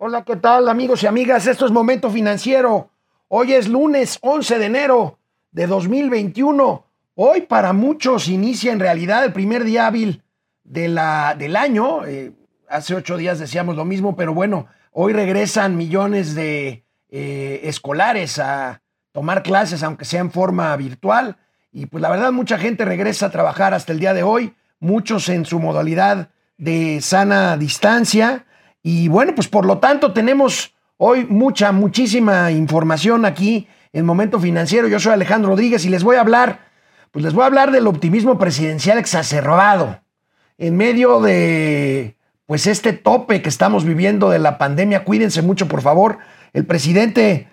Hola, ¿qué tal amigos y amigas? Esto es Momento Financiero. Hoy es lunes 11 de enero de 2021. Hoy para muchos inicia en realidad el primer día hábil de la, del año. Eh, hace ocho días decíamos lo mismo, pero bueno, hoy regresan millones de eh, escolares a tomar clases, aunque sea en forma virtual. Y pues la verdad mucha gente regresa a trabajar hasta el día de hoy, muchos en su modalidad de sana distancia. Y bueno, pues por lo tanto tenemos hoy mucha, muchísima información aquí en Momento Financiero. Yo soy Alejandro Rodríguez y les voy a hablar, pues les voy a hablar del optimismo presidencial exacerbado en medio de pues este tope que estamos viviendo de la pandemia. Cuídense mucho, por favor. El presidente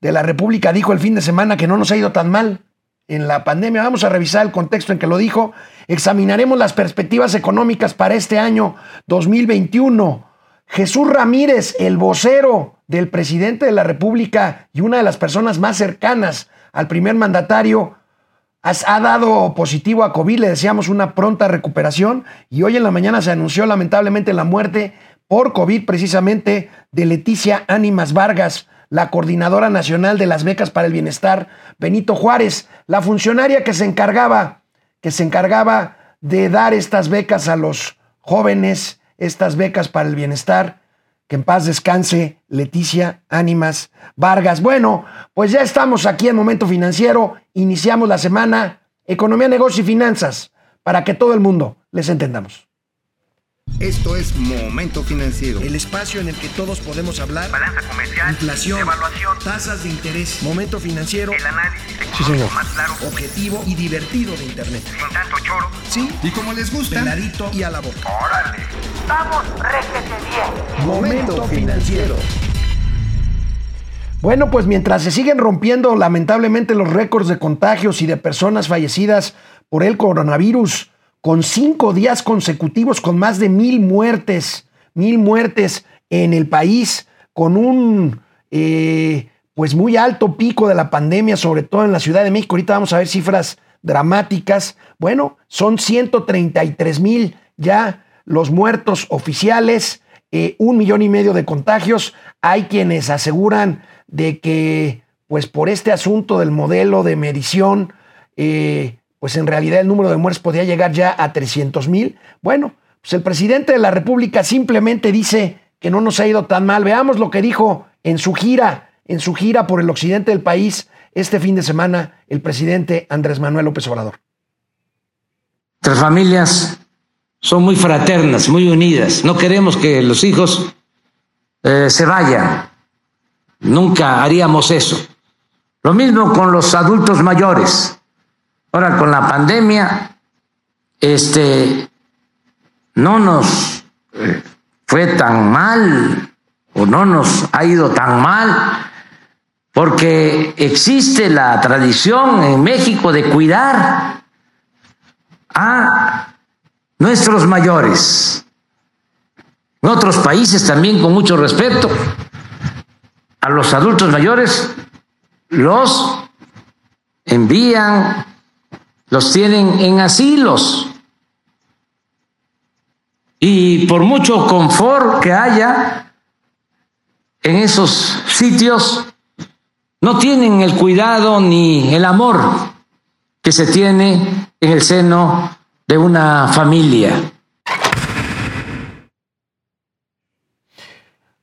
de la República dijo el fin de semana que no nos ha ido tan mal en la pandemia. Vamos a revisar el contexto en que lo dijo. Examinaremos las perspectivas económicas para este año 2021. Jesús Ramírez, el vocero del presidente de la República y una de las personas más cercanas al primer mandatario, ha dado positivo a COVID. Le deseamos una pronta recuperación y hoy en la mañana se anunció lamentablemente la muerte por COVID precisamente de Leticia Ánimas Vargas, la coordinadora nacional de las becas para el bienestar, Benito Juárez, la funcionaria que se encargaba, que se encargaba de dar estas becas a los jóvenes, estas becas para el bienestar. Que en paz descanse Leticia Ánimas Vargas. Bueno, pues ya estamos aquí en Momento Financiero. Iniciamos la semana Economía, Negocio y Finanzas para que todo el mundo les entendamos. Esto es Momento Financiero. El espacio en el que todos podemos hablar. Balanza comercial. Inflación. Evaluación. Tasas de interés. Momento Financiero. El análisis Sí, señor. económico más claro. Objetivo y divertido de Internet. Sin tanto choro. Sí. Y como les gusta, Peladito y a la boca. Órale. Vamos, réjete bien. Momento Financiero. Bueno, pues mientras se siguen rompiendo lamentablemente los récords de contagios y de personas fallecidas por el coronavirus, con cinco días consecutivos con más de mil muertes, mil muertes en el país, con un eh, pues muy alto pico de la pandemia, sobre todo en la Ciudad de México. Ahorita vamos a ver cifras dramáticas. Bueno, son 133 mil ya los muertos oficiales, eh, un millón y medio de contagios. Hay quienes aseguran de que, pues por este asunto del modelo de medición, eh, pues en realidad el número de muertes podría llegar ya a 300 mil. Bueno, pues el presidente de la República simplemente dice que no nos ha ido tan mal. Veamos lo que dijo en su gira, en su gira por el occidente del país este fin de semana el presidente Andrés Manuel López Obrador. Nuestras familias son muy fraternas, muy unidas. No queremos que los hijos eh, se vayan. Nunca haríamos eso. Lo mismo con los adultos mayores. Ahora con la pandemia, este, no nos eh, fue tan mal o no nos ha ido tan mal porque existe la tradición en México de cuidar a nuestros mayores. En otros países también con mucho respeto a los adultos mayores los envían, los tienen en asilos. Y por mucho confort que haya en esos sitios, no tienen el cuidado ni el amor que se tiene en el seno de una familia.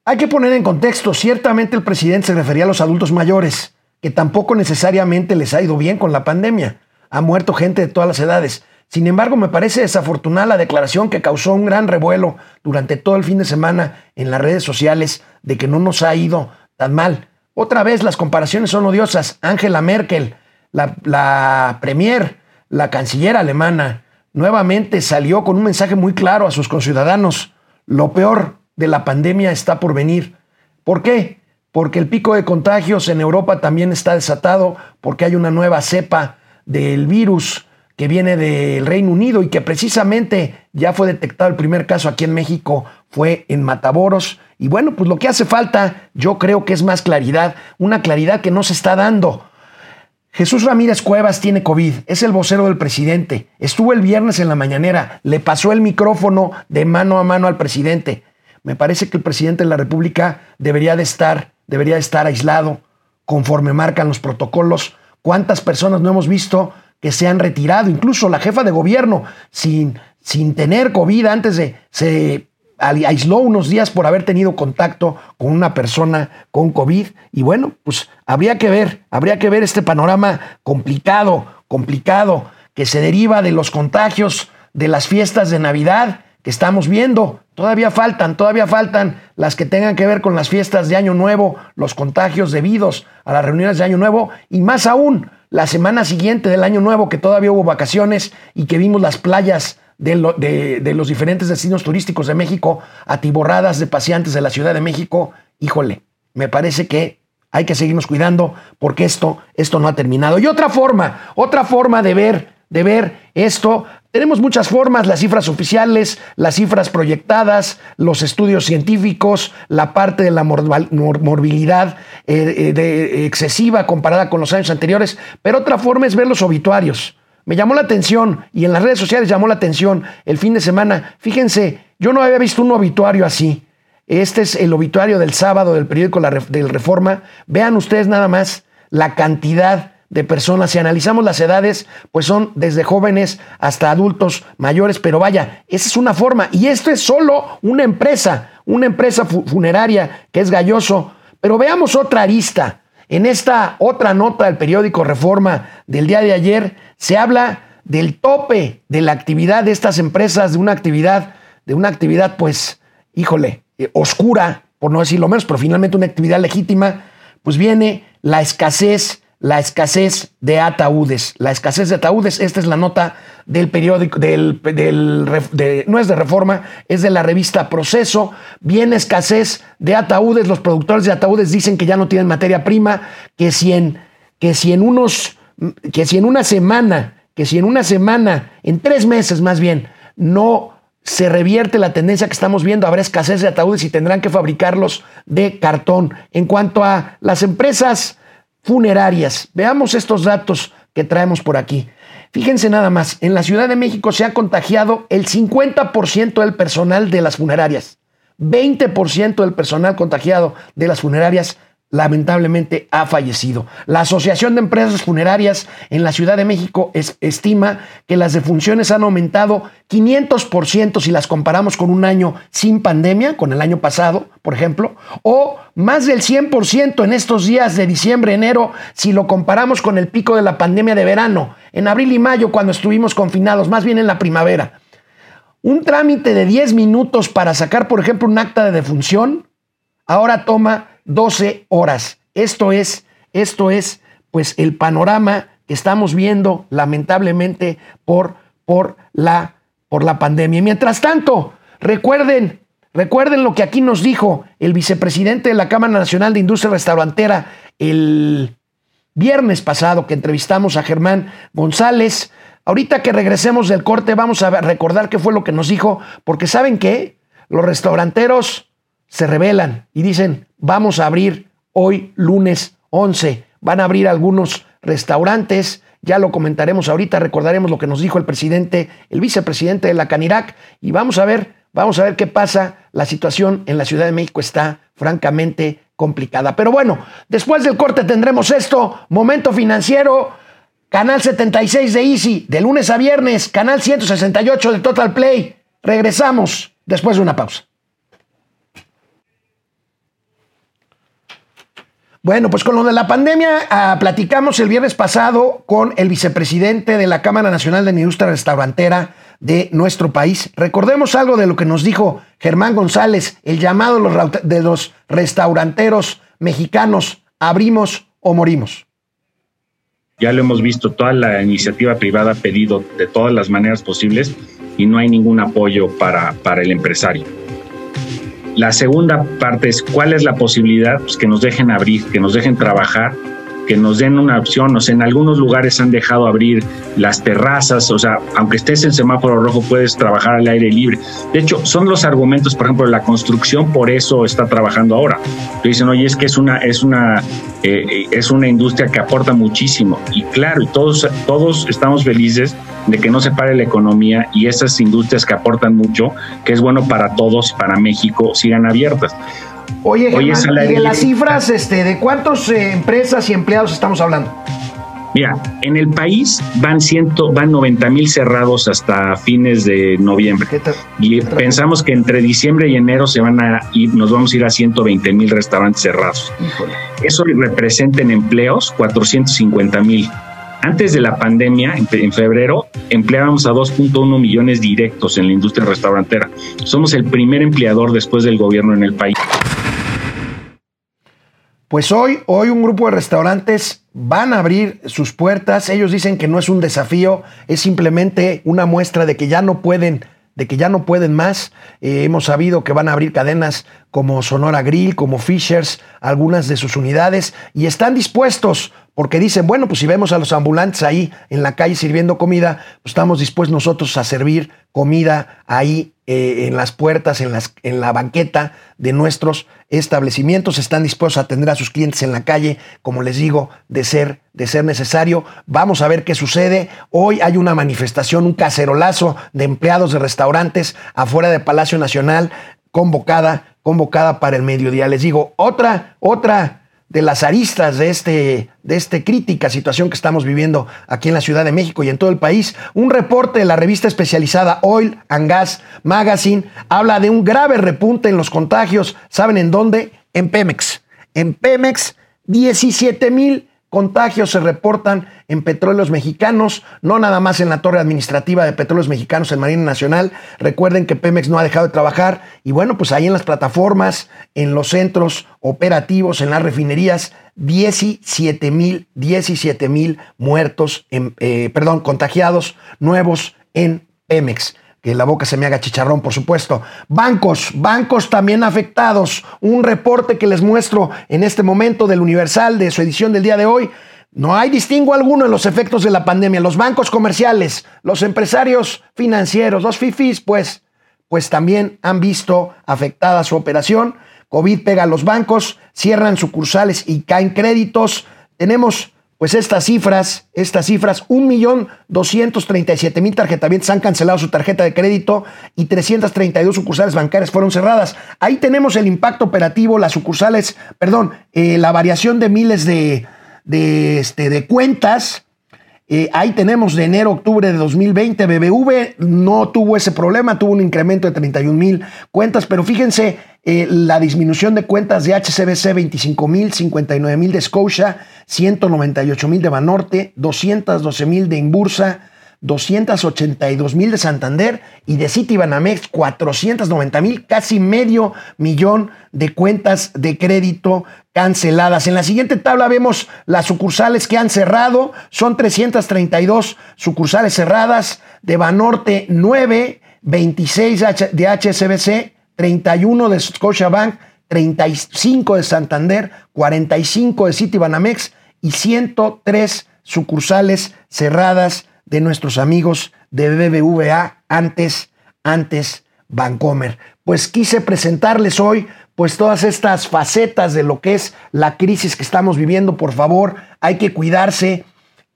Hay que poner en contexto, ciertamente el presidente se refería a los adultos mayores, que tampoco necesariamente les ha ido bien con la pandemia. Ha muerto gente de todas las edades. Sin embargo, me parece desafortunada la declaración que causó un gran revuelo durante todo el fin de semana en las redes sociales de que no nos ha ido tan mal. Otra vez las comparaciones son odiosas. Angela Merkel, la, la premier, la canciller alemana, nuevamente salió con un mensaje muy claro a sus conciudadanos. Lo peor de la pandemia está por venir. ¿Por qué? Porque el pico de contagios en Europa también está desatado, porque hay una nueva cepa del virus que viene del Reino Unido y que precisamente ya fue detectado el primer caso aquí en México, fue en Mataboros. Y bueno, pues lo que hace falta, yo creo que es más claridad, una claridad que no se está dando. Jesús Ramírez Cuevas tiene COVID, es el vocero del presidente. Estuvo el viernes en la mañanera, le pasó el micrófono de mano a mano al presidente. Me parece que el presidente de la República debería de estar, debería de estar aislado conforme marcan los protocolos. ¿Cuántas personas no hemos visto que se han retirado? Incluso la jefa de gobierno, sin, sin tener COVID antes de, se aisló unos días por haber tenido contacto con una persona con COVID. Y bueno, pues habría que ver, habría que ver este panorama complicado, complicado, que se deriva de los contagios de las fiestas de Navidad estamos viendo. Todavía faltan, todavía faltan las que tengan que ver con las fiestas de Año Nuevo, los contagios debidos a las reuniones de Año Nuevo y más aún la semana siguiente del Año Nuevo que todavía hubo vacaciones y que vimos las playas de, de, los diferentes destinos turísticos de México atiborradas de paseantes de la Ciudad de México, híjole, me parece que hay que seguirnos cuidando porque esto, esto no ha terminado. Y otra forma, otra forma de ver, de ver esto, tenemos muchas formas, las cifras oficiales, las cifras proyectadas, los estudios científicos, la parte de la morbilidad eh, eh, excesiva comparada con los años anteriores, pero otra forma es ver los obituarios. Me llamó la atención y en las redes sociales llamó la atención el fin de semana. Fíjense, yo no había visto un obituario así. Este es el obituario del sábado del periódico La del Reforma. Vean ustedes nada más la cantidad de personas. Si analizamos las edades, pues son desde jóvenes hasta adultos mayores, pero vaya, esa es una forma. Y esto es solo una empresa, una empresa funeraria que es Galloso. Pero veamos otra arista. En esta otra nota del periódico Reforma del día de ayer se habla del tope de la actividad de estas empresas, de una actividad, de una actividad, pues, híjole, eh, oscura, por no decirlo menos, pero finalmente una actividad legítima, pues viene la escasez la escasez de ataúdes. La escasez de ataúdes, esta es la nota del periódico, del, no es de reforma, es de la revista Proceso. Viene escasez de ataúdes, los productores de ataúdes dicen que ya no tienen materia prima, que si en, que si en unos, que si en una semana, que si en una semana, en tres meses más bien, no se revierte la tendencia que estamos viendo, habrá escasez de ataúdes y tendrán que fabricarlos de cartón. En cuanto a las empresas funerarias. Veamos estos datos que traemos por aquí. Fíjense nada más, en la Ciudad de México se ha contagiado el 50% del personal de las funerarias. 20% del personal contagiado de las funerarias lamentablemente ha fallecido. La Asociación de Empresas Funerarias en la Ciudad de México estima que las defunciones han aumentado 500% si las comparamos con un año sin pandemia, con el año pasado, por ejemplo, o más del 100% en estos días de diciembre, enero, si lo comparamos con el pico de la pandemia de verano, en abril y mayo cuando estuvimos confinados, más bien en la primavera. Un trámite de 10 minutos para sacar, por ejemplo, un acta de defunción, ahora toma 12 horas. Esto es, esto es, pues, el panorama que estamos viendo, lamentablemente, por, por, la, por la pandemia. Mientras tanto, recuerden, recuerden lo que aquí nos dijo el vicepresidente de la Cámara Nacional de Industria Restaurantera el viernes pasado que entrevistamos a Germán González. Ahorita que regresemos del corte vamos a recordar qué fue lo que nos dijo, porque ¿saben qué? Los restauranteros se rebelan y dicen, vamos a abrir hoy lunes 11. Van a abrir algunos restaurantes, ya lo comentaremos ahorita, recordaremos lo que nos dijo el presidente, el vicepresidente de la Canirac y vamos a ver, vamos a ver qué pasa. La situación en la Ciudad de México está francamente complicada. Pero bueno, después del corte tendremos esto, momento financiero, canal 76 de Easy, de lunes a viernes, canal 168 de Total Play. Regresamos después de una pausa. Bueno, pues con lo de la pandemia, ah, platicamos el viernes pasado con el vicepresidente de la Cámara Nacional de Industria Restaurantera de nuestro país. Recordemos algo de lo que nos dijo Germán González, el llamado de los restauranteros mexicanos, abrimos o morimos. Ya lo hemos visto, toda la iniciativa privada ha pedido de todas las maneras posibles y no hay ningún apoyo para, para el empresario. La segunda parte es cuál es la posibilidad pues, que nos dejen abrir, que nos dejen trabajar que nos den una opción. O sea, en algunos lugares han dejado abrir las terrazas, o sea, aunque estés en semáforo rojo, puedes trabajar al aire libre. De hecho, son los argumentos, por ejemplo, la construcción, por eso está trabajando ahora. Dicen, oye, es que es una, es una, eh, es una industria que aporta muchísimo. Y claro, todos, todos estamos felices de que no se pare la economía y esas industrias que aportan mucho, que es bueno para todos, para México, sigan abiertas. Oye, Germán, y de las cifras, este, ¿de cuántas eh, empresas y empleados estamos hablando? Mira, en el país van ciento, van 90 mil cerrados hasta fines de noviembre. y pensamos que entre diciembre y enero se van a ir, nos vamos a ir a 120 mil restaurantes cerrados. Eso representa en empleos 450 mil. Antes de la pandemia, en, febrero, empleábamos a 2.1 millones directos en la industria restaurantera. Somos el primer empleador después del gobierno en el país. Pues hoy, hoy un grupo de restaurantes van a abrir sus puertas. Ellos dicen que no es un desafío, es simplemente una muestra de que ya no pueden, de que ya no pueden más. Eh, hemos sabido que van a abrir cadenas como Sonora Grill, como Fishers, algunas de sus unidades, y están dispuestos porque dicen, bueno, pues si vemos a los ambulantes ahí en la calle sirviendo comida, pues estamos dispuestos nosotros a servir comida ahí eh, en las puertas, en, las, en la banqueta de nuestros establecimientos. Están dispuestos a atender a sus clientes en la calle, como les digo, de ser, de ser necesario. Vamos a ver qué sucede. Hoy hay una manifestación, un cacerolazo de empleados de restaurantes afuera de Palacio Nacional, convocada, convocada para el mediodía. Les digo, otra, otra de las aristas de este, de este crítica situación que estamos viviendo aquí en la Ciudad de México y en todo el país. Un reporte de la revista especializada Oil and Gas Magazine habla de un grave repunte en los contagios. ¿Saben en dónde? En Pemex. En Pemex, 17 mil contagios se reportan en petróleos mexicanos, no nada más en la torre administrativa de petróleos mexicanos en Marina Nacional. Recuerden que Pemex no ha dejado de trabajar y bueno, pues ahí en las plataformas, en los centros operativos, en las refinerías, 17 mil, 17 mil muertos, eh, perdón, contagiados nuevos en Pemex que la boca se me haga chicharrón, por supuesto. Bancos, bancos también afectados. Un reporte que les muestro en este momento del Universal de su edición del día de hoy. No hay distingo alguno en los efectos de la pandemia. Los bancos comerciales, los empresarios financieros, los FIFIs, pues, pues también han visto afectada su operación. COVID pega a los bancos, cierran sucursales y caen créditos. Tenemos pues estas cifras, estas cifras, 1.237.000 tarjetavientes han cancelado su tarjeta de crédito y 332 sucursales bancarias fueron cerradas. Ahí tenemos el impacto operativo, las sucursales, perdón, eh, la variación de miles de, de, este, de cuentas eh, ahí tenemos de enero a octubre de 2020. BBV no tuvo ese problema, tuvo un incremento de 31 mil cuentas, pero fíjense eh, la disminución de cuentas de HCBC 25 mil, 59 mil de Scotia, 198 mil de Banorte, 212 mil de Imbursa. 282 mil de Santander y de Citibanamex 490 mil, casi medio millón de cuentas de crédito canceladas. En la siguiente tabla vemos las sucursales que han cerrado, son 332 sucursales cerradas, de Banorte 9, 26 de HSBC, 31 de Scotiabank, 35 de Santander, 45 de Citibanamex y 103 sucursales cerradas de nuestros amigos de BBVA, antes, antes Bancomer. Pues quise presentarles hoy pues todas estas facetas de lo que es la crisis que estamos viviendo. Por favor, hay que cuidarse,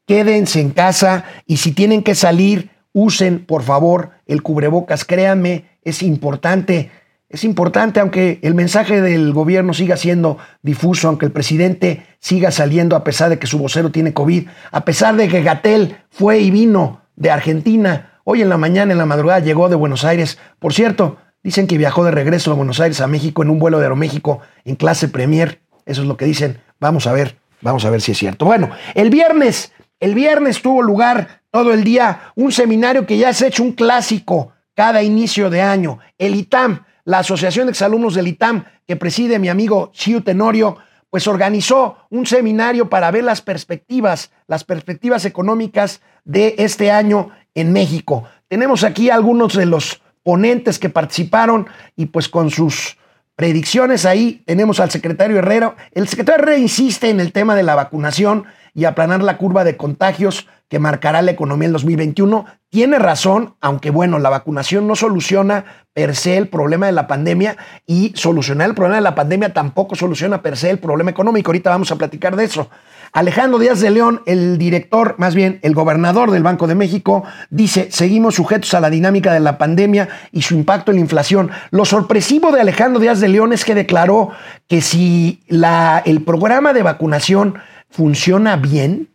quédense en casa y si tienen que salir, usen por favor el cubrebocas. Créanme, es importante. Es importante, aunque el mensaje del gobierno siga siendo difuso, aunque el presidente siga saliendo a pesar de que su vocero tiene COVID, a pesar de que Gatel fue y vino de Argentina, hoy en la mañana, en la madrugada, llegó de Buenos Aires. Por cierto, dicen que viajó de regreso de Buenos Aires a México en un vuelo de Aeroméxico en clase Premier. Eso es lo que dicen. Vamos a ver, vamos a ver si es cierto. Bueno, el viernes, el viernes tuvo lugar todo el día un seminario que ya se ha hecho un clásico cada inicio de año, el ITAM la Asociación de Exalumnos del ITAM, que preside mi amigo Chiu Tenorio, pues organizó un seminario para ver las perspectivas, las perspectivas económicas de este año en México. Tenemos aquí algunos de los ponentes que participaron y pues con sus predicciones ahí. Tenemos al secretario Herrera. El secretario Herrera insiste en el tema de la vacunación y aplanar la curva de contagios que marcará la economía en 2021. Tiene razón, aunque bueno, la vacunación no soluciona per se el problema de la pandemia y solucionar el problema de la pandemia tampoco soluciona per se el problema económico. Ahorita vamos a platicar de eso. Alejandro Díaz de León, el director, más bien el gobernador del Banco de México, dice, seguimos sujetos a la dinámica de la pandemia y su impacto en la inflación. Lo sorpresivo de Alejandro Díaz de León es que declaró que si la, el programa de vacunación funciona bien,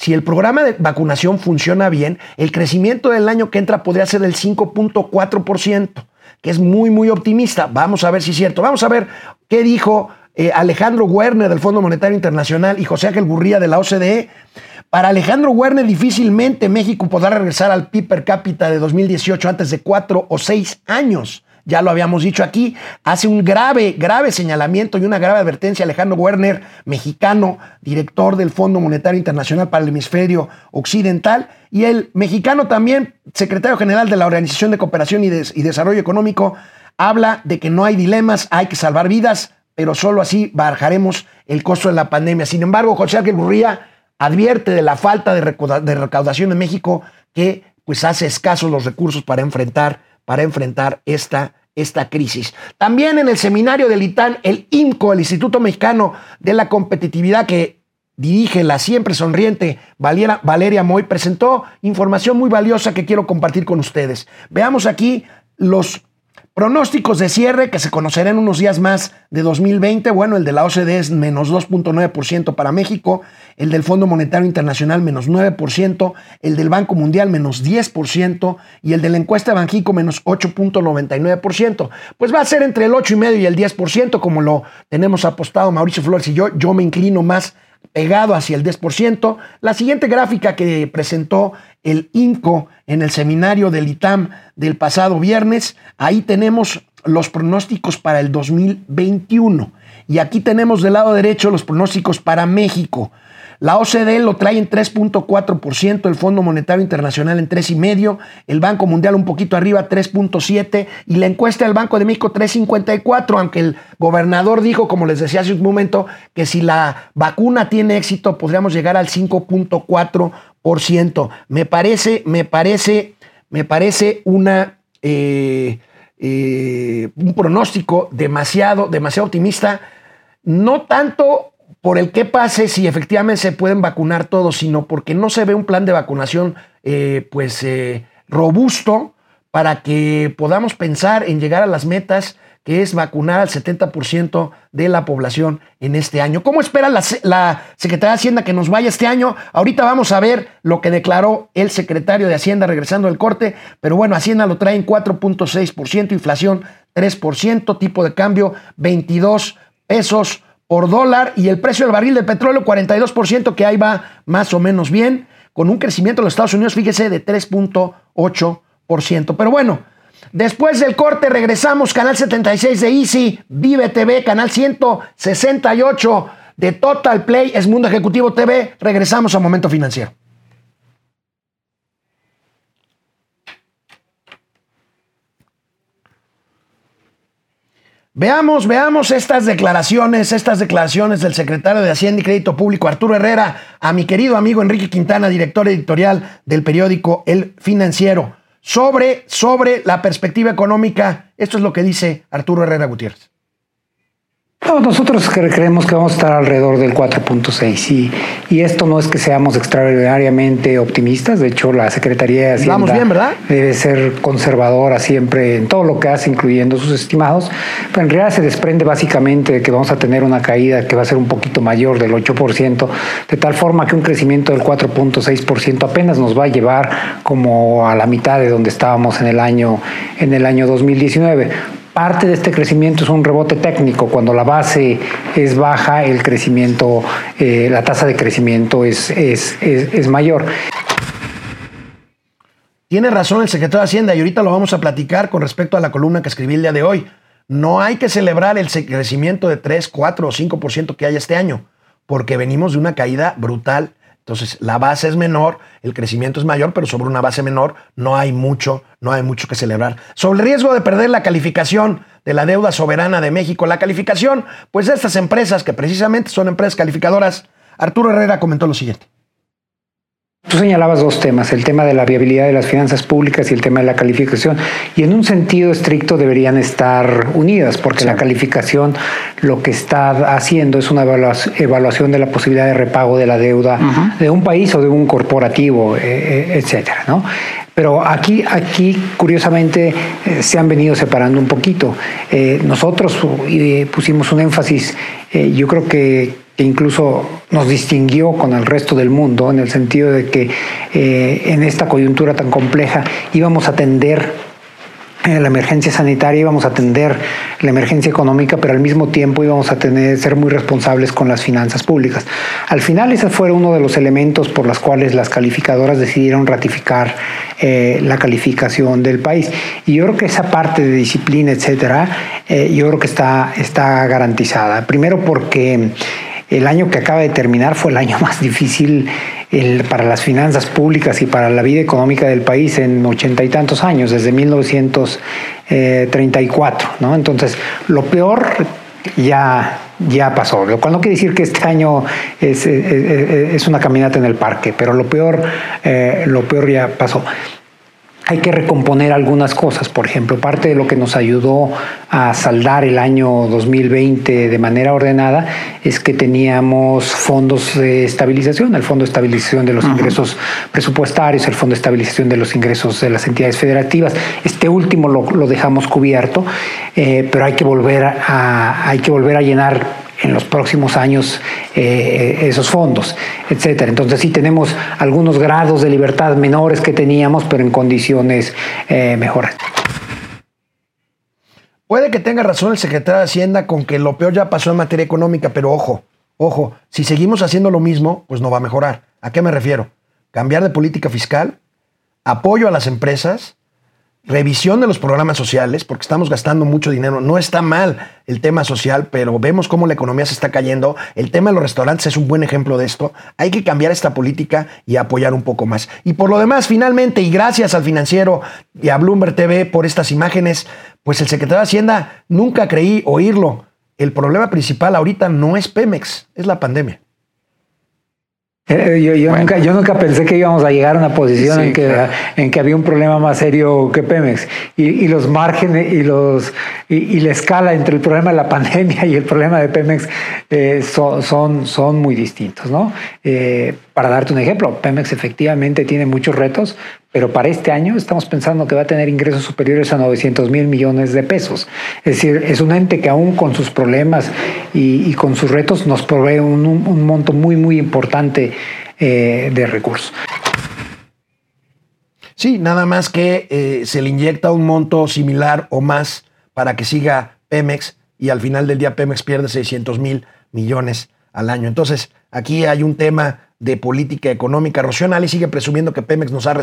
si el programa de vacunación funciona bien, el crecimiento del año que entra podría ser del 5.4%, que es muy, muy optimista. Vamos a ver si es cierto. Vamos a ver qué dijo eh, Alejandro Werner del Fondo Monetario Internacional y José Ángel Gurría de la OCDE. Para Alejandro Werner difícilmente México podrá regresar al PIB per cápita de 2018 antes de cuatro o seis años. Ya lo habíamos dicho aquí, hace un grave, grave señalamiento y una grave advertencia Alejandro Werner, mexicano, director del Fondo Monetario Internacional para el Hemisferio Occidental, y el mexicano también, secretario general de la Organización de Cooperación y, Desarrollo Económico, habla de que no hay dilemas, hay que salvar vidas, pero solo así bajaremos el costo de la pandemia. Sin embargo, José Ángel Gurría advierte de la falta de recaudación en México que pues hace escasos los recursos para enfrentar, para enfrentar esta, esta crisis. También en el seminario del ITAN, el INCO, el Instituto Mexicano de la Competitividad que dirige la siempre sonriente Valeria, Valeria Moy, presentó información muy valiosa que quiero compartir con ustedes. Veamos aquí los Pronósticos de cierre que se conocerán unos días más de 2020. Bueno, el de la OCDE es menos 2.9% para México, el del Fondo Monetario Internacional menos 9%, el del Banco Mundial menos 10% y el de la encuesta Banjico menos 8.99%. Pues va a ser entre el 8,5% y el 10%, como lo tenemos apostado Mauricio Flores y yo. Yo me inclino más pegado hacia el 10%. La siguiente gráfica que presentó el INCO en el seminario del ITAM del pasado viernes, ahí tenemos los pronósticos para el 2021. Y aquí tenemos del lado derecho los pronósticos para México. La OCDE lo trae en 3.4%, el Fondo Monetario Internacional en 3.5%, el Banco Mundial un poquito arriba, 3.7%, y la encuesta del Banco de México 3.54%, aunque el gobernador dijo, como les decía hace un momento, que si la vacuna tiene éxito podríamos llegar al 5.4%. Me parece, me parece, me parece una... Eh, eh, un pronóstico demasiado, demasiado optimista, no tanto por el que pase si efectivamente se pueden vacunar todos, sino porque no se ve un plan de vacunación eh, pues eh, robusto para que podamos pensar en llegar a las metas que es vacunar al 70% de la población en este año. ¿Cómo espera la, la, Secretaría de Hacienda que nos vaya este año? Ahorita vamos a ver lo que declaró el secretario de Hacienda regresando del corte, pero bueno, Hacienda lo trae en 4.6%, inflación 3%, tipo de cambio 22 pesos por dólar y el precio del barril de petróleo 42%, que ahí va más o menos bien, con un crecimiento en los Estados Unidos, fíjese, de 3.8%. Pero bueno, después del corte regresamos, canal 76 de Easy, Vive TV, canal 168 de Total Play, es Mundo Ejecutivo TV. Regresamos a Momento Financiero. Veamos, veamos estas declaraciones, estas declaraciones del secretario de Hacienda y Crédito Público, Arturo Herrera, a mi querido amigo Enrique Quintana, director editorial del periódico El Financiero, sobre, sobre la perspectiva económica. Esto es lo que dice Arturo Herrera Gutiérrez. No, nosotros creemos que vamos a estar alrededor del 4.6 y, y esto no es que seamos extraordinariamente optimistas, de hecho la Secretaría de Hacienda bien, ¿verdad? debe ser conservadora siempre en todo lo que hace, incluyendo sus estimados, pero en realidad se desprende básicamente de que vamos a tener una caída que va a ser un poquito mayor del 8%, de tal forma que un crecimiento del 4.6% apenas nos va a llevar como a la mitad de donde estábamos en el año, en el año 2019 Parte de este crecimiento es un rebote técnico. Cuando la base es baja, el crecimiento, eh, la tasa de crecimiento es, es, es, mayor. Tiene razón el secretario de Hacienda y ahorita lo vamos a platicar con respecto a la columna que escribí el día de hoy. No hay que celebrar el crecimiento de 3, 4 o 5% que hay este año, porque venimos de una caída brutal entonces, la base es menor, el crecimiento es mayor, pero sobre una base menor no hay mucho, no hay mucho que celebrar. Sobre el riesgo de perder la calificación de la deuda soberana de México. La calificación, pues de estas empresas, que precisamente son empresas calificadoras, Arturo Herrera comentó lo siguiente. Tú señalabas dos temas, el tema de la viabilidad de las finanzas públicas y el tema de la calificación. Y en un sentido estricto deberían estar unidas, porque la calificación lo que está haciendo es una evaluación de la posibilidad de repago de la deuda de un país o de un corporativo, eh, eh, etcétera. ¿no? Pero aquí, aquí curiosamente, eh, se han venido separando un poquito. nosotros pusimos un énfasis, yo creo que incluso nos distinguió con el resto del mundo, en el sentido de que eh, en esta coyuntura tan compleja íbamos a atender eh, la emergencia sanitaria, íbamos a atender la emergencia económica, pero al mismo tiempo íbamos a tener, ser muy responsables con las finanzas públicas. Al final ese fue uno de los elementos por los cuales las calificadoras decidieron ratificar eh, la calificación del país. Y yo creo que esa parte de disciplina, etcétera, yo creo que está, está garantizada. Primero porque el año que acaba de terminar fue el año más difícil para las finanzas públicas y para la vida económica del país en ochenta y tantos años, desde 1934. ¿no? Entonces, lo peor ya, ya pasó, lo cual no quiere decir que este año es, es, una caminata en el parque, pero lo peor, eh, lo peor ya pasó hay que recomponer algunas cosas. Por ejemplo, parte de lo que nos ayudó a saldar el año 2020 de manera ordenada es que teníamos fondos de estabilización, el Fondo de Estabilización de los Ingresos Presupuestarios, el Fondo de Estabilización de los Ingresos de las entidades federativas. Este último lo, dejamos cubierto, eh, pero hay que volver a, hay que volver a llenar en los próximos años eh, esos fondos, etcétera. Entonces sí tenemos algunos grados de libertad menores que teníamos, pero en condiciones eh, mejores. Puede que tenga razón el secretario de Hacienda con que lo peor ya pasó en materia económica, pero ojo, ojo, si seguimos haciendo lo mismo, pues no va a mejorar. ¿A qué me refiero? Cambiar de política fiscal, apoyo a las empresas, revisión de los programas sociales, porque estamos gastando mucho dinero. No está mal el tema social, pero vemos cómo la economía se está cayendo. El tema de los restaurantes es un buen ejemplo de esto. Hay que cambiar esta política y apoyar un poco más. Y por lo demás, finalmente, y gracias al financiero y a Bloomberg TV por estas imágenes, pues el secretario de Hacienda nunca creí oírlo. El problema principal ahorita no es Pemex, es la pandemia. Eh, yo, nunca, yo nunca pensé que íbamos a llegar a una posición en, que, en que había un problema más serio que Pemex. Y, los márgenes y, los, y, la escala entre el problema de la pandemia y el problema de Pemex eh, son, son, son, muy distintos. ¿no? Eh, para darte un ejemplo, Pemex efectivamente tiene muchos retos, pero para este año estamos pensando que va a tener ingresos superiores a 900 mil millones de pesos. Es decir, es un ente que aún con sus problemas y, con sus retos nos provee un, monto muy, muy importante eh, de recursos. Sí, nada más que eh, se le inyecta un monto similar o más para que siga Pemex y al final del día Pemex pierde 600 mil millones al año. Entonces, aquí hay un tema de política económica. Rocío Ali sigue presumiendo que Pemex nos ha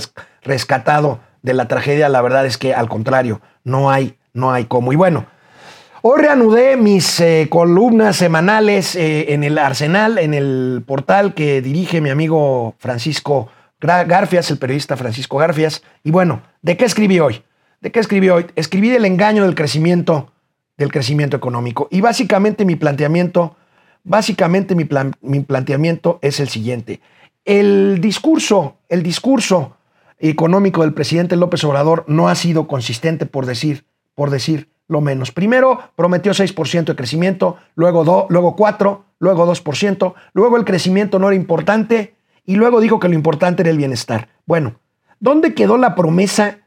rescatado de la tragedia. La verdad es que al contrario, no hay, no hay cómo. Y bueno, hoy reanudé mis eh, columnas semanales eh, en el Arsenal, en el portal que dirige mi amigo Francisco Garfias, el periodista Francisco Garfias. Y bueno, ¿de qué escribí hoy? ¿De qué escribí hoy? Escribí del engaño del crecimiento, del crecimiento económico. Y básicamente mi planteamiento Básicamente mi, planteamiento es el siguiente. El discurso, el discurso económico del presidente López Obrador no ha sido consistente por decir, por decir lo menos. Primero prometió 6% de crecimiento, luego, luego 4, luego 2%, luego el crecimiento no era importante y luego dijo que lo importante era el bienestar. Bueno, ¿dónde quedó la promesa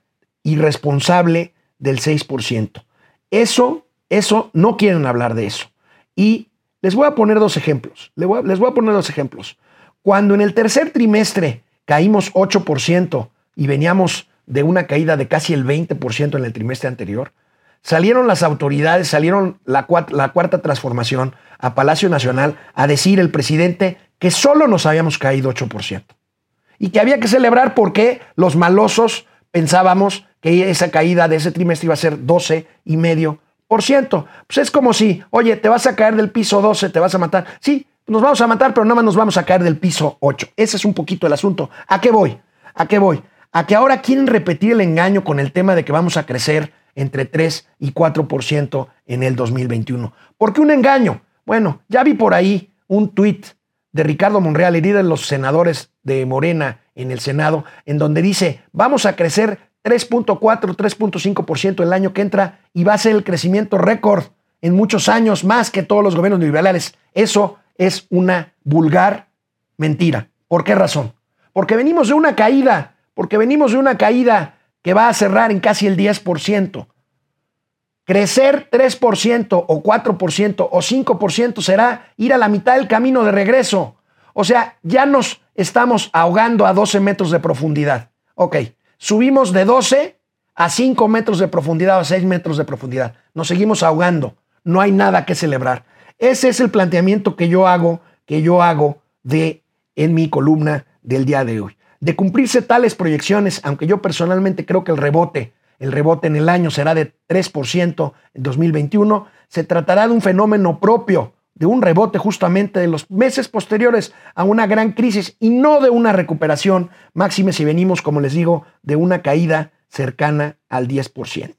irresponsable del 6%? Eso, eso, no quieren hablar de eso. Y les voy a poner dos ejemplos. Les voy a, poner dos ejemplos. Cuando en el tercer trimestre caímos 8% y veníamos de una caída de casi el 20% en el trimestre anterior, salieron las autoridades, salieron la, cuarta transformación a Palacio Nacional a decir el presidente que solo nos habíamos caído 8%. Y que había que celebrar porque los malosos pensábamos que esa caída de ese trimestre iba a ser 12 y medio. Pues es como si, oye, te vas a caer del piso 12, te vas a matar. Sí, nos vamos a matar, pero nada más nos vamos a caer del piso 8. Ese es un poquito el asunto. ¿A qué voy? ¿A qué voy? A que ahora quieren repetir el engaño con el tema de que vamos a crecer entre 3 y 4% en el 2021. ¿Por qué un engaño? Bueno, ya vi por ahí un tuit de Ricardo Monreal, líder de los senadores de Morena en el Senado, en donde dice, vamos a crecer 3.4, 3.5% el año que entra y va a ser el crecimiento récord en muchos años, más que todos los gobiernos liberales. Eso es una vulgar mentira. ¿Por qué razón? Porque venimos de una caída, porque venimos de una caída que va a cerrar en casi el 10%. Crecer 3% o 4% o 5% será ir a la mitad del camino de regreso. O sea, ya nos estamos ahogando a 12 metros de profundidad. Ok, subimos de 12 a 5 metros de profundidad o a 6 metros de profundidad. Nos seguimos ahogando. No hay nada que celebrar. Ese es el planteamiento que yo hago, que yo hago de en mi columna del día de hoy. De cumplirse tales proyecciones, aunque yo personalmente creo que el rebote, el rebote en el año será de 3% en 2021, se tratará de un fenómeno propio, de un rebote justamente de los meses posteriores a una gran crisis y no de una recuperación, máxime si venimos, como les digo, de una caída cercana al 10%.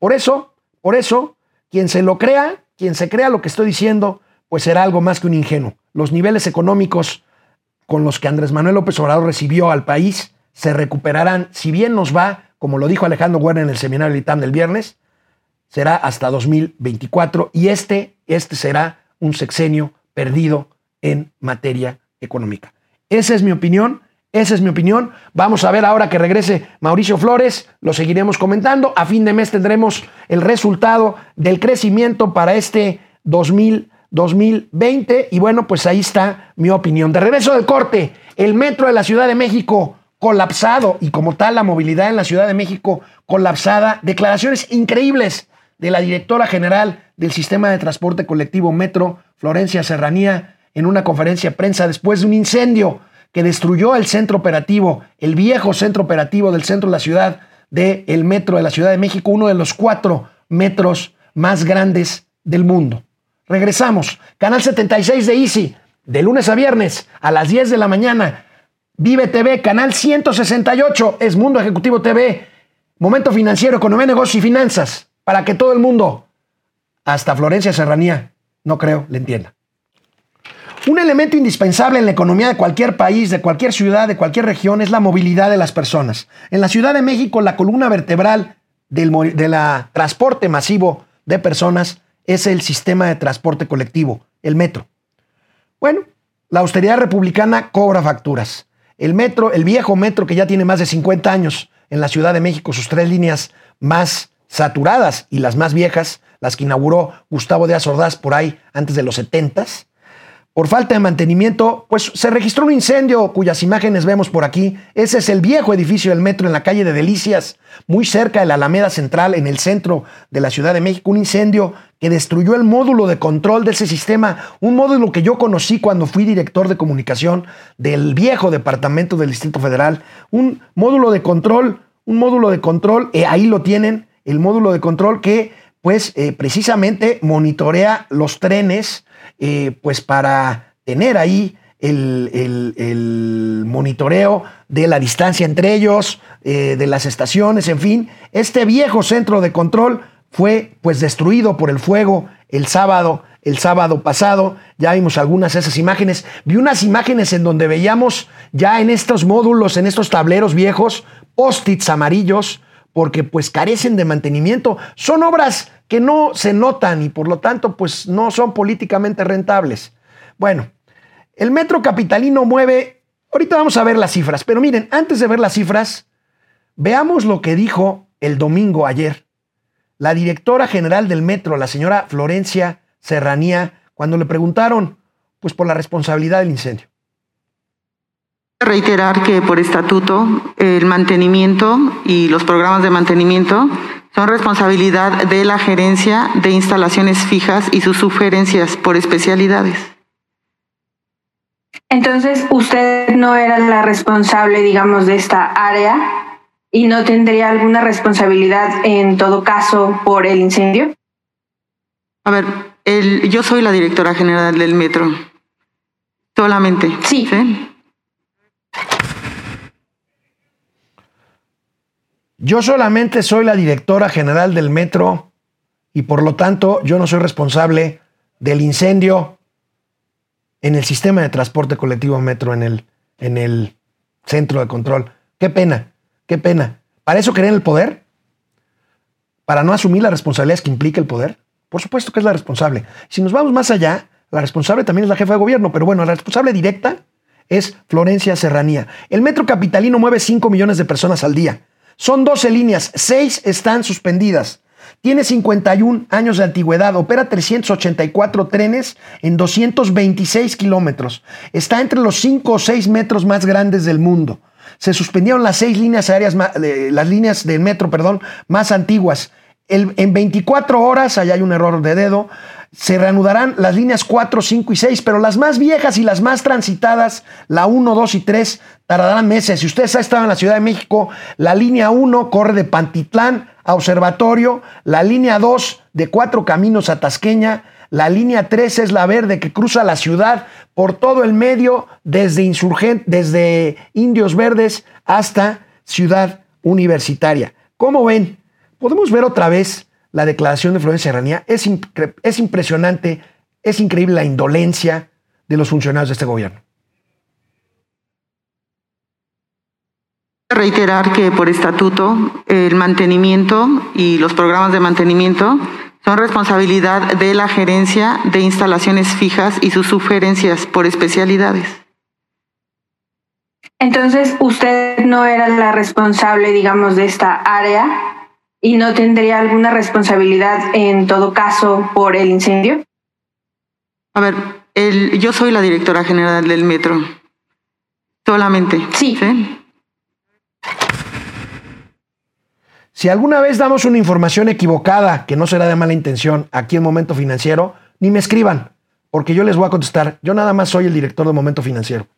Por eso, por eso, quien se lo crea, quien se crea lo que estoy diciendo, pues será algo más que un ingenuo. Los niveles económicos con los que Andrés Manuel López Obrador recibió al país se recuperarán, si bien nos va, como lo dijo Alejandro Werner en el seminario del ITAM del viernes, será hasta 2024 y este, este será un sexenio perdido en materia económica. Esa es mi opinión, esa es mi opinión. Vamos a ver ahora que regrese Mauricio Flores, lo seguiremos comentando. A fin de mes tendremos el resultado del crecimiento para este 2024 2020 y bueno, pues ahí está mi opinión. De regreso del corte, el metro de la Ciudad de México colapsado y como tal la movilidad en la Ciudad de México colapsada. Declaraciones increíbles de la directora general del sistema de transporte colectivo Metro, Florencia Serranía, en una conferencia de prensa después de un incendio que destruyó el centro operativo, el viejo centro operativo del centro de la ciudad del metro de la Ciudad de México, uno de los cuatro metros más grandes del mundo. Regresamos. Canal 76 de Easy, de lunes a viernes a las 10 de la mañana. Vive TV, canal 168, es Mundo Ejecutivo TV. Momento financiero, economía, negocio y finanzas. Para que todo el mundo, hasta Florencia Serranía, no creo, le entienda. Un elemento indispensable en la economía de cualquier país, de cualquier ciudad, de cualquier región, es la movilidad de las personas. En la Ciudad de México, la columna vertebral del de la transporte masivo de personas es el sistema de transporte colectivo, el metro. Bueno, la austeridad republicana cobra facturas. El metro, el viejo metro que ya tiene más de 50 años en la Ciudad de México, sus tres líneas más saturadas y las más viejas, las que inauguró Gustavo de Ordaz por ahí antes de los 70 por falta de mantenimiento, pues se registró un incendio cuyas imágenes vemos por aquí. Ese es el viejo edificio del metro en la calle de Delicias, muy cerca de la Alameda Central, en el centro de la Ciudad de México. Un incendio que destruyó el módulo de control de ese sistema, un módulo que yo conocí cuando fui director de comunicación del viejo departamento del Distrito Federal. Un módulo de control, un módulo de control, eh, ahí lo tienen, el módulo de control que pues eh, precisamente monitorea los trenes eh, pues para tener ahí el, monitoreo de la distancia entre ellos, eh, de las estaciones, en fin. Este viejo centro de control fue pues destruido por el fuego el sábado, el sábado pasado. Ya vimos algunas de esas imágenes. Vi unas imágenes en donde veíamos ya en estos módulos, en estos tableros viejos, post-its amarillos, porque pues carecen de mantenimiento. Son obras que no se notan y por lo tanto pues no son políticamente rentables. Bueno, el metro capitalino mueve, ahorita vamos a ver las cifras, pero miren, antes de ver las cifras, veamos lo que dijo el domingo ayer la directora general del metro, la señora Florencia Serranía, cuando le preguntaron pues por la responsabilidad del incendio. Reiterar que por estatuto el mantenimiento y los programas de mantenimiento son responsabilidad de la gerencia de instalaciones fijas y sus sugerencias por especialidades. Entonces, usted no era la responsable, digamos, de esta área y no tendría alguna responsabilidad en todo caso por el incendio. A ver, el, yo soy la directora general del metro. Solamente. ¿sí? Yo solamente soy la directora general del metro y por lo tanto yo no soy responsable del incendio en el sistema de transporte colectivo metro en el, en el centro de control. Qué pena, qué pena. ¿Para eso querían el poder? ¿Para no asumir las responsabilidades que implica el poder? Por supuesto que es la responsable. Si nos vamos más allá, la responsable también es la jefa de gobierno, pero bueno, la responsable directa es Florencia Serranía. El metro capitalino mueve 5 millones de personas al día. Son 12 líneas, 6 están suspendidas. Tiene 51 años de antigüedad, opera 384 trenes en 226 kilómetros. Está entre los 5 o 6 metros más grandes del mundo. Se suspendieron las seis líneas aéreas, las líneas del metro, perdón, más antiguas. en 24 horas, allá hay un error de dedo, se reanudarán las líneas 4, 5 y 6, pero las más viejas y las más transitadas, la 1, 2 y 3, tardarán meses. Si ustedes han estado en la Ciudad de México, la línea 1 corre de Pantitlán a Observatorio, la línea 2 de Cuatro Caminos a Tasqueña, la línea 3 es la verde que cruza la ciudad por todo el medio, desde Insurgente, desde Indios Verdes hasta Ciudad Universitaria. ¿Cómo ven? Podemos ver otra vez la declaración de Florencia Serranía. Es, es impresionante, es increíble la indolencia de los funcionarios de este gobierno. Reiterar que por estatuto el mantenimiento y los programas de mantenimiento son responsabilidad de la gerencia de instalaciones fijas y sus sugerencias por especialidades. Entonces, usted no era la responsable, digamos, de esta área y no tendría alguna responsabilidad en todo caso por el incendio? A ver, el, yo soy la directora general del metro. Solamente. Sí. Si alguna vez damos una información equivocada, que no será de mala intención, aquí en Momento Financiero, ni me escriban, porque yo les voy a contestar. Yo nada más soy el director de Momento Financiero.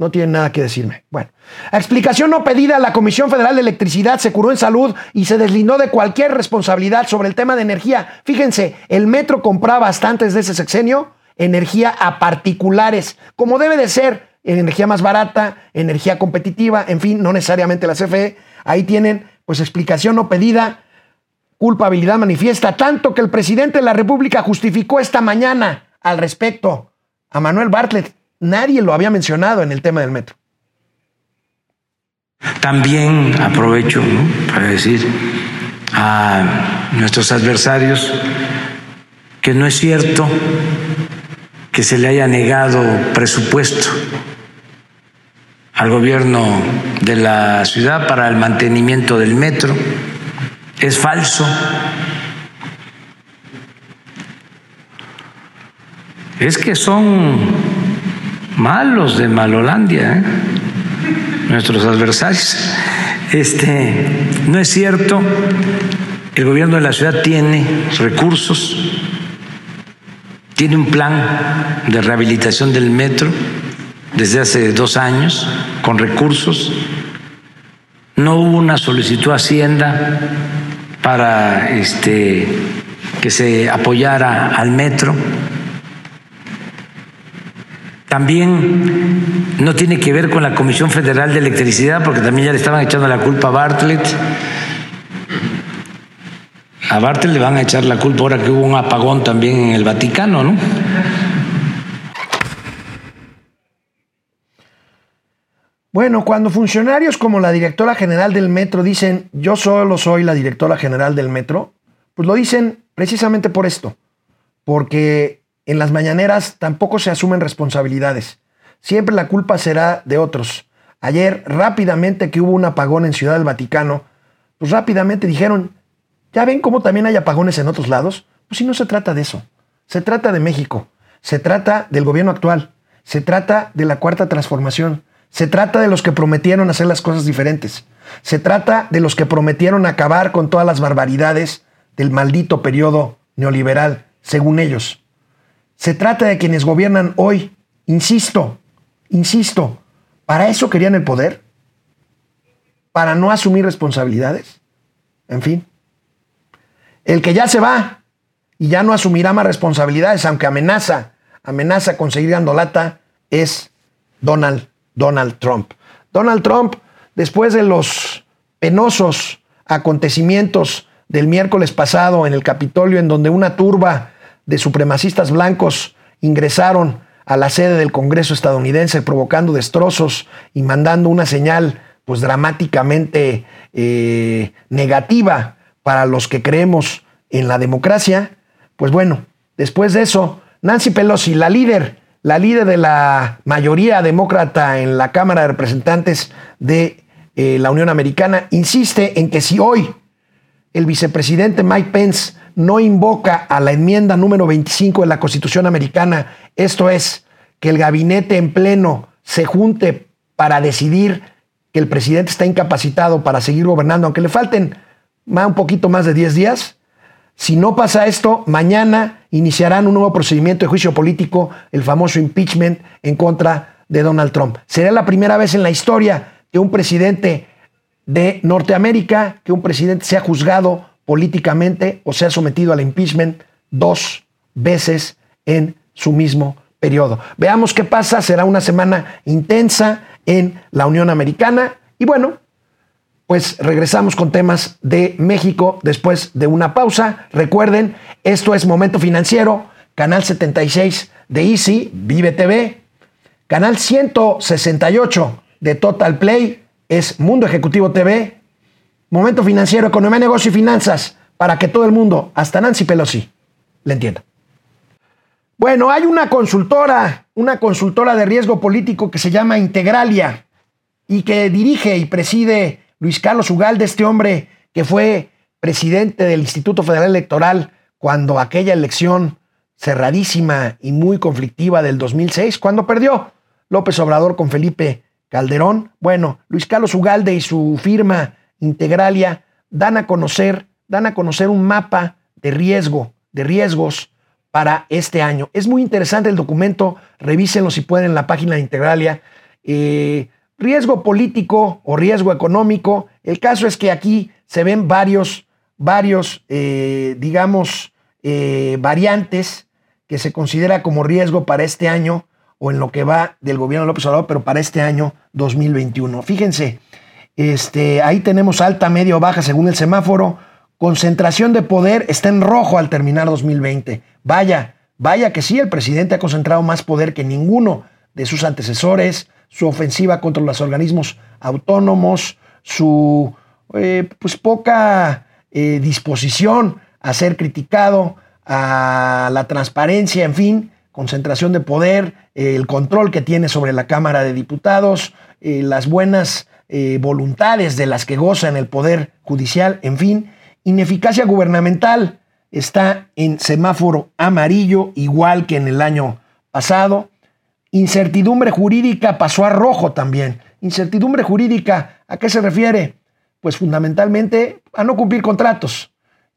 No tienen nada que decirme. Bueno, explicación no pedida, la Comisión Federal de Electricidad se curó en salud y se deslindó de cualquier responsabilidad sobre el tema de energía. Fíjense, el metro compraba hasta antes de ese sexenio energía a particulares, como debe de ser, energía más barata, energía competitiva, en fin, no necesariamente la CFE. Ahí tienen, pues, explicación no pedida, culpabilidad manifiesta, tanto que el presidente de la República justificó esta mañana al respecto a Manuel Bartlett Nadie lo había mencionado en el tema del metro. También aprovecho para decir a nuestros adversarios que no es cierto que se le haya negado presupuesto al gobierno de la ciudad para el mantenimiento del metro. Es falso. Es que son malos de Malolandia, ¿eh? nuestros adversarios. Este, no es cierto, el gobierno de la ciudad tiene recursos, tiene un plan de rehabilitación del metro desde hace dos años con recursos. No hubo una solicitud a Hacienda para este, que se apoyara al metro también no tiene que ver con la Comisión Federal de Electricidad, porque también ya le estaban echando la culpa a Bartlett. A Bartlett le van a echar la culpa ahora que hubo un apagón también en el Vaticano, ¿no? Bueno, cuando funcionarios como la directora general del metro dicen yo solo soy la directora general del metro, pues lo dicen precisamente por esto, porque en las mañaneras tampoco se asumen responsabilidades. Siempre la culpa será de otros. Ayer, rápidamente que hubo un apagón en Ciudad del Vaticano, pues rápidamente dijeron, ¿ya ven cómo también hay apagones en otros lados? Pues si no se trata de eso. Se trata de México. Se trata del gobierno actual. Se trata de la cuarta transformación. Se trata de los que prometieron hacer las cosas diferentes. Se trata de los que prometieron acabar con todas las barbaridades del maldito periodo neoliberal, según ellos. Se trata de quienes gobiernan hoy. Insisto, insisto, ¿para eso querían el poder? ¿Para no asumir responsabilidades? En fin. El que ya se va y ya no asumirá más responsabilidades, aunque amenaza, amenaza con seguir dando lata, es Donald, Donald Trump. Donald Trump, después de los penosos acontecimientos del miércoles pasado en el Capitolio, en donde una turba de supremacistas blancos ingresaron a la sede del Congreso estadounidense provocando destrozos y mandando una señal pues dramáticamente eh, negativa para los que creemos en la democracia, pues bueno, después de eso, Nancy Pelosi, la líder, la líder de la mayoría demócrata en la Cámara de Representantes de eh, la Unión Americana, insiste en que si hoy el vicepresidente Mike Pence no invoca a la enmienda número 25 de la Constitución americana, esto es, que el gabinete en pleno se junte para decidir que el presidente está incapacitado para seguir gobernando, aunque le falten un poquito más de 10 días. Si no pasa esto, mañana iniciarán un nuevo procedimiento de juicio político, el famoso impeachment en contra de Donald Trump. Será la primera vez en la historia que un presidente de Norteamérica, que un presidente sea juzgado políticamente o sea sometido al impeachment dos veces en su mismo periodo. Veamos qué pasa, será una semana intensa en la Unión Americana y bueno, pues regresamos con temas de México después de una pausa. Recuerden, esto es Momento Financiero, canal 76 de Easy, Vive TV, canal 168 de Total Play, es Mundo Ejecutivo TV, Momento Financiero, Economía, Negocio y Finanzas, para que todo el mundo, hasta Nancy Pelosi, le entienda. Bueno, hay una consultora, una consultora de riesgo político que se llama Integralia y que dirige y preside Luis Carlos Ugalde, este hombre que fue presidente del Instituto Federal Electoral cuando aquella elección cerradísima y muy conflictiva del 2006, cuando perdió López Obrador con Felipe Calderón. Bueno, Luis Carlos Ugalde y su firma Integralia dan a conocer, dan a conocer un mapa de riesgo, de riesgos para este año. Es muy interesante el documento, revísenlo si pueden en la página de Integralia. Eh, riesgo político o riesgo económico. El caso es que aquí se ven varios, varios, eh, digamos, eh, variantes que se considera como riesgo para este año o en lo que va del gobierno de López Obrador, pero para este año 2021. Fíjense, este, ahí tenemos alta, media o baja según el semáforo. Concentración de poder está en rojo al terminar 2020. Vaya, vaya que sí, el presidente ha concentrado más poder que ninguno de sus antecesores, su ofensiva contra los organismos autónomos, su eh, pues poca eh, disposición a ser criticado, a la transparencia, en fin, concentración de poder, eh, el control que tiene sobre la Cámara de Diputados, las buenas voluntades de las que gozan el Poder Judicial, en fin, ineficacia gubernamental, está en semáforo amarillo, igual que en el año pasado. Incertidumbre jurídica pasó a rojo también. Incertidumbre jurídica, ¿a qué se refiere? Pues fundamentalmente a no cumplir contratos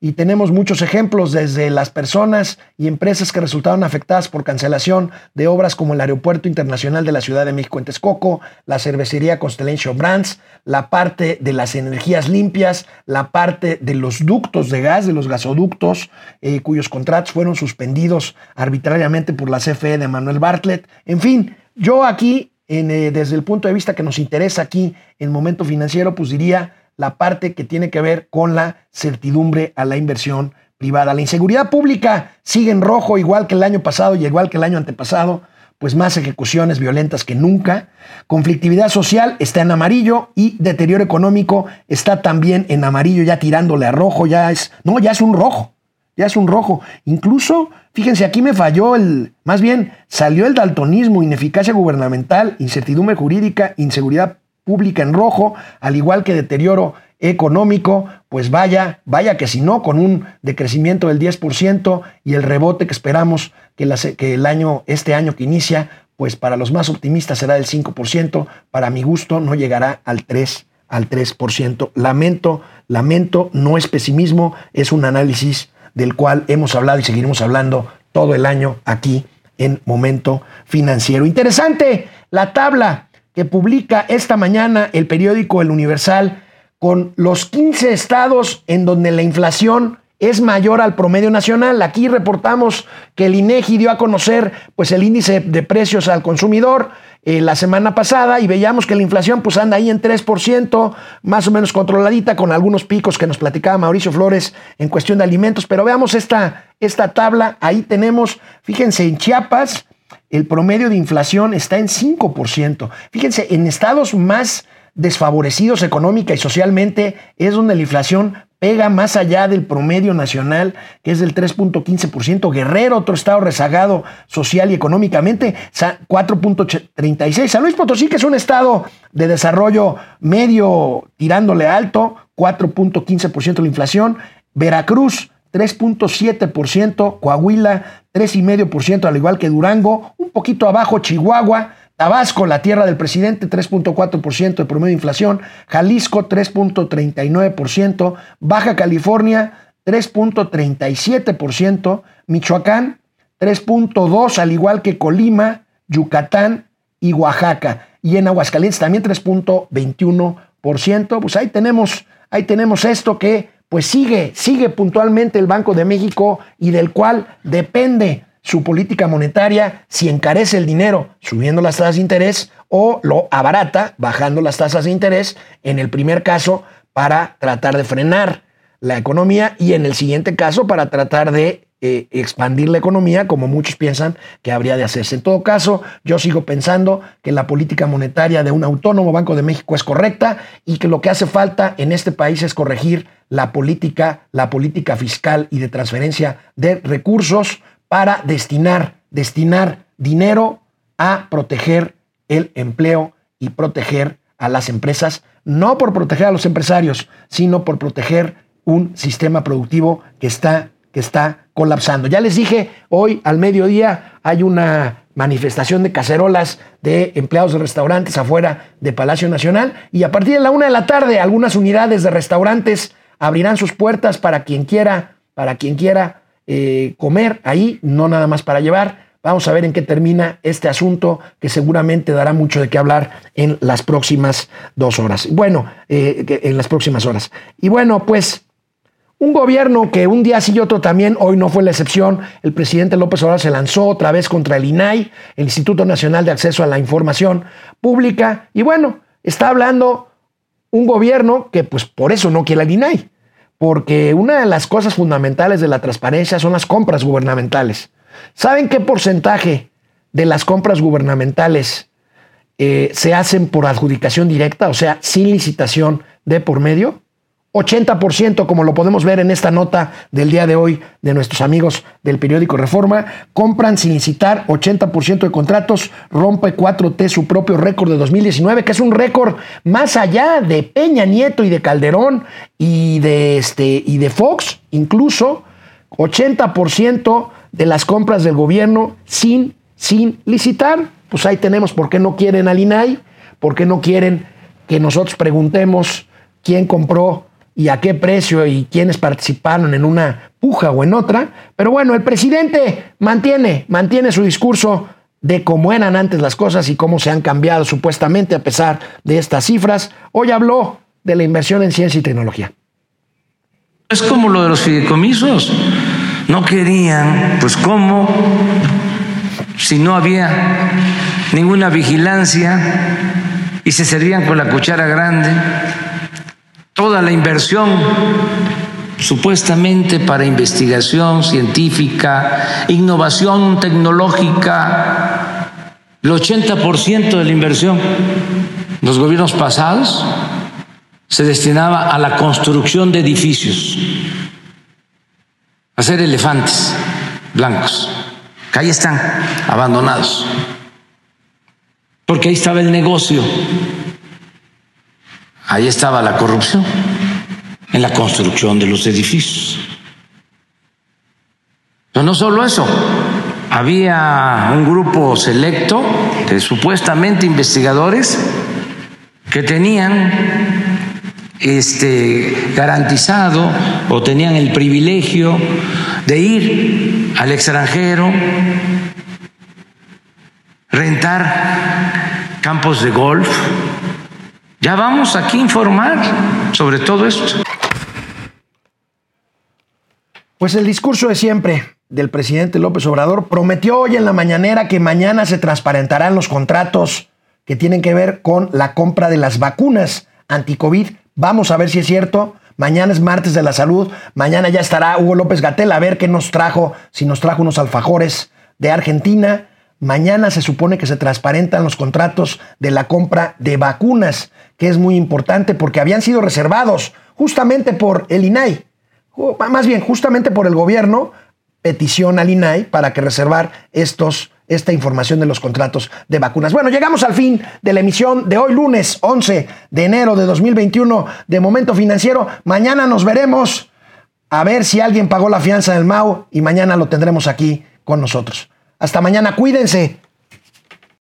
y tenemos muchos ejemplos desde las personas y empresas que resultaron afectadas por cancelación de obras como el Aeropuerto Internacional de la Ciudad de México en Texcoco, la cervecería Constellation Brands, la parte de las energías limpias, la parte de los ductos de gas, de los gasoductos, eh, cuyos contratos fueron suspendidos arbitrariamente por la CFE de Manuel Bartlett. En fin, yo aquí, eh, desde el punto de vista que nos interesa aquí en Momento Financiero, pues diría la parte que tiene que ver con la certidumbre a la inversión privada. La inseguridad pública sigue en rojo, igual que el año pasado y igual que el año antepasado, pues más ejecuciones violentas que nunca. Conflictividad social está en amarillo y deterioro económico está también en amarillo, ya tirándole a rojo, ya es, no, ya es un rojo, ya es un rojo. Incluso, fíjense, aquí me falló el, más bien salió el daltonismo, ineficacia gubernamental, incertidumbre jurídica, inseguridad pública en rojo, al igual que deterioro económico, pues vaya, vaya que si no, con un decrecimiento del 10% y el rebote que esperamos que, el año, este año que inicia, pues para los más optimistas será del 5%, para mi gusto no llegará al 3%, al 3%. Lamento, lamento, no es pesimismo, es un análisis del cual hemos hablado y seguiremos hablando todo el año aquí en Momento Financiero. Interesante la tabla que publica esta mañana el periódico El Universal con los 15 estados en donde la inflación es mayor al promedio nacional. Aquí reportamos que el INEGI dio a conocer pues, el índice de precios al consumidor eh, la semana pasada y veíamos que la inflación pues, anda ahí en 3%, más o menos controladita, con algunos picos que nos platicaba Mauricio Flores en cuestión de alimentos. Pero veamos esta, esta tabla. Ahí tenemos, fíjense, en Chiapas el promedio de inflación está en 5%. Fíjense, en estados más desfavorecidos económica y socialmente es donde la inflación pega más allá del promedio nacional, que es del 3.15%. Guerrero, otro estado rezagado social y económicamente, 4.36%. San Luis Potosí, que es un estado de desarrollo medio tirándole alto, 4.15% la inflación. Veracruz, 3.7%, Coahuila 3.5%, al igual que Durango, un poquito abajo Chihuahua, Tabasco, la tierra del presidente, 3.4% de promedio de inflación, Jalisco 3.39%, Baja California 3.37%, Michoacán 3.2%, al igual que Colima, Yucatán y Oaxaca. Y en Aguascalientes también 3.21%. Pues ahí tenemos, ahí tenemos esto que pues sigue, sigue puntualmente el Banco de México y del cual depende su política monetaria si encarece el dinero subiendo las tasas de interés o lo abarata bajando las tasas de interés en el primer caso para tratar de frenar la economía y en el siguiente caso para tratar de eh, expandir la economía como muchos piensan que habría de hacerse. En todo caso, yo sigo pensando que la política monetaria de un autónomo Banco de México es correcta y que lo que hace falta en este país es corregir la política, la política fiscal y de transferencia de recursos para destinar, destinar dinero a proteger el empleo y proteger a las empresas, no por proteger a los empresarios, sino por proteger un sistema productivo que está, que está colapsando. Ya les dije, hoy al mediodía hay una manifestación de cacerolas de empleados de restaurantes afuera de Palacio Nacional y a partir de la una de la tarde algunas unidades de restaurantes abrirán sus puertas para quien quiera, para quien quiera eh, comer ahí, no nada más para llevar. Vamos a ver en qué termina este asunto que seguramente dará mucho de qué hablar en las próximas dos horas. Bueno, eh, en las próximas horas. Y bueno, pues un gobierno que un día sí y otro también, hoy no fue la excepción, el presidente López Obrador se lanzó otra vez contra el INAI, el Instituto Nacional de Acceso a la Información Pública, y bueno, está hablando un gobierno que pues por eso no quiere el INAI porque una de las cosas fundamentales de la transparencia son las compras gubernamentales. ¿Saben qué porcentaje de las compras gubernamentales eh, se hacen por adjudicación directa, o sea, sin licitación de por medio? 80%, como lo podemos ver en esta nota del día de hoy de nuestros amigos del periódico Reforma, compran sin licitar 80% de contratos, rompe 4T su propio récord de 2019, que es un récord más allá de Peña Nieto y de Calderón y de, este, y de Fox, incluso 80% de las compras del gobierno sin, sin licitar. Pues ahí tenemos por qué no quieren al INAI, por qué no quieren que nosotros preguntemos quién compró y a qué precio y quiénes participaron en una puja o en otra. Pero bueno, el presidente mantiene, mantiene su discurso de cómo eran antes las cosas y cómo se han cambiado supuestamente a pesar de estas cifras. Hoy habló de la inversión en ciencia y tecnología. Es como lo de los fideicomisos. No querían, pues cómo, si no había ninguna vigilancia y se servían con la cuchara grande toda la inversión supuestamente para investigación científica, innovación tecnológica, el 80% de la inversión. Los gobiernos pasados se destinaba a la construcción de edificios, a hacer elefantes blancos, que ahí están abandonados, porque ahí estaba el negocio Ahí estaba la corrupción, en la construcción de los edificios. Pero no solo eso, había un grupo selecto de supuestamente investigadores que tenían este garantizado o tenían el privilegio de ir al extranjero, rentar campos de golf, ya vamos aquí a informar sobre todo esto. Pues el discurso de siempre del presidente López Obrador prometió hoy en la mañanera que mañana se transparentarán los contratos que tienen que ver con la compra de las vacunas anti-COVID. Vamos a ver si es cierto. Mañana es martes de la salud. Mañana ya estará Hugo López Gatel a ver qué nos trajo, si nos trajo unos alfajores de Argentina. Mañana se supone que se transparentan los contratos de la compra de vacunas, que es muy importante porque habían sido reservados justamente por el INAI, más bien justamente por el gobierno, petición al INAI para que reservar estos esta información de los contratos de vacunas. Bueno, llegamos al fin de la emisión de hoy lunes 11 de enero de 2021 de Momento Financiero. Mañana nos veremos a ver si alguien pagó la fianza del MAU y mañana lo tendremos aquí con nosotros. Hasta mañana, cuídense.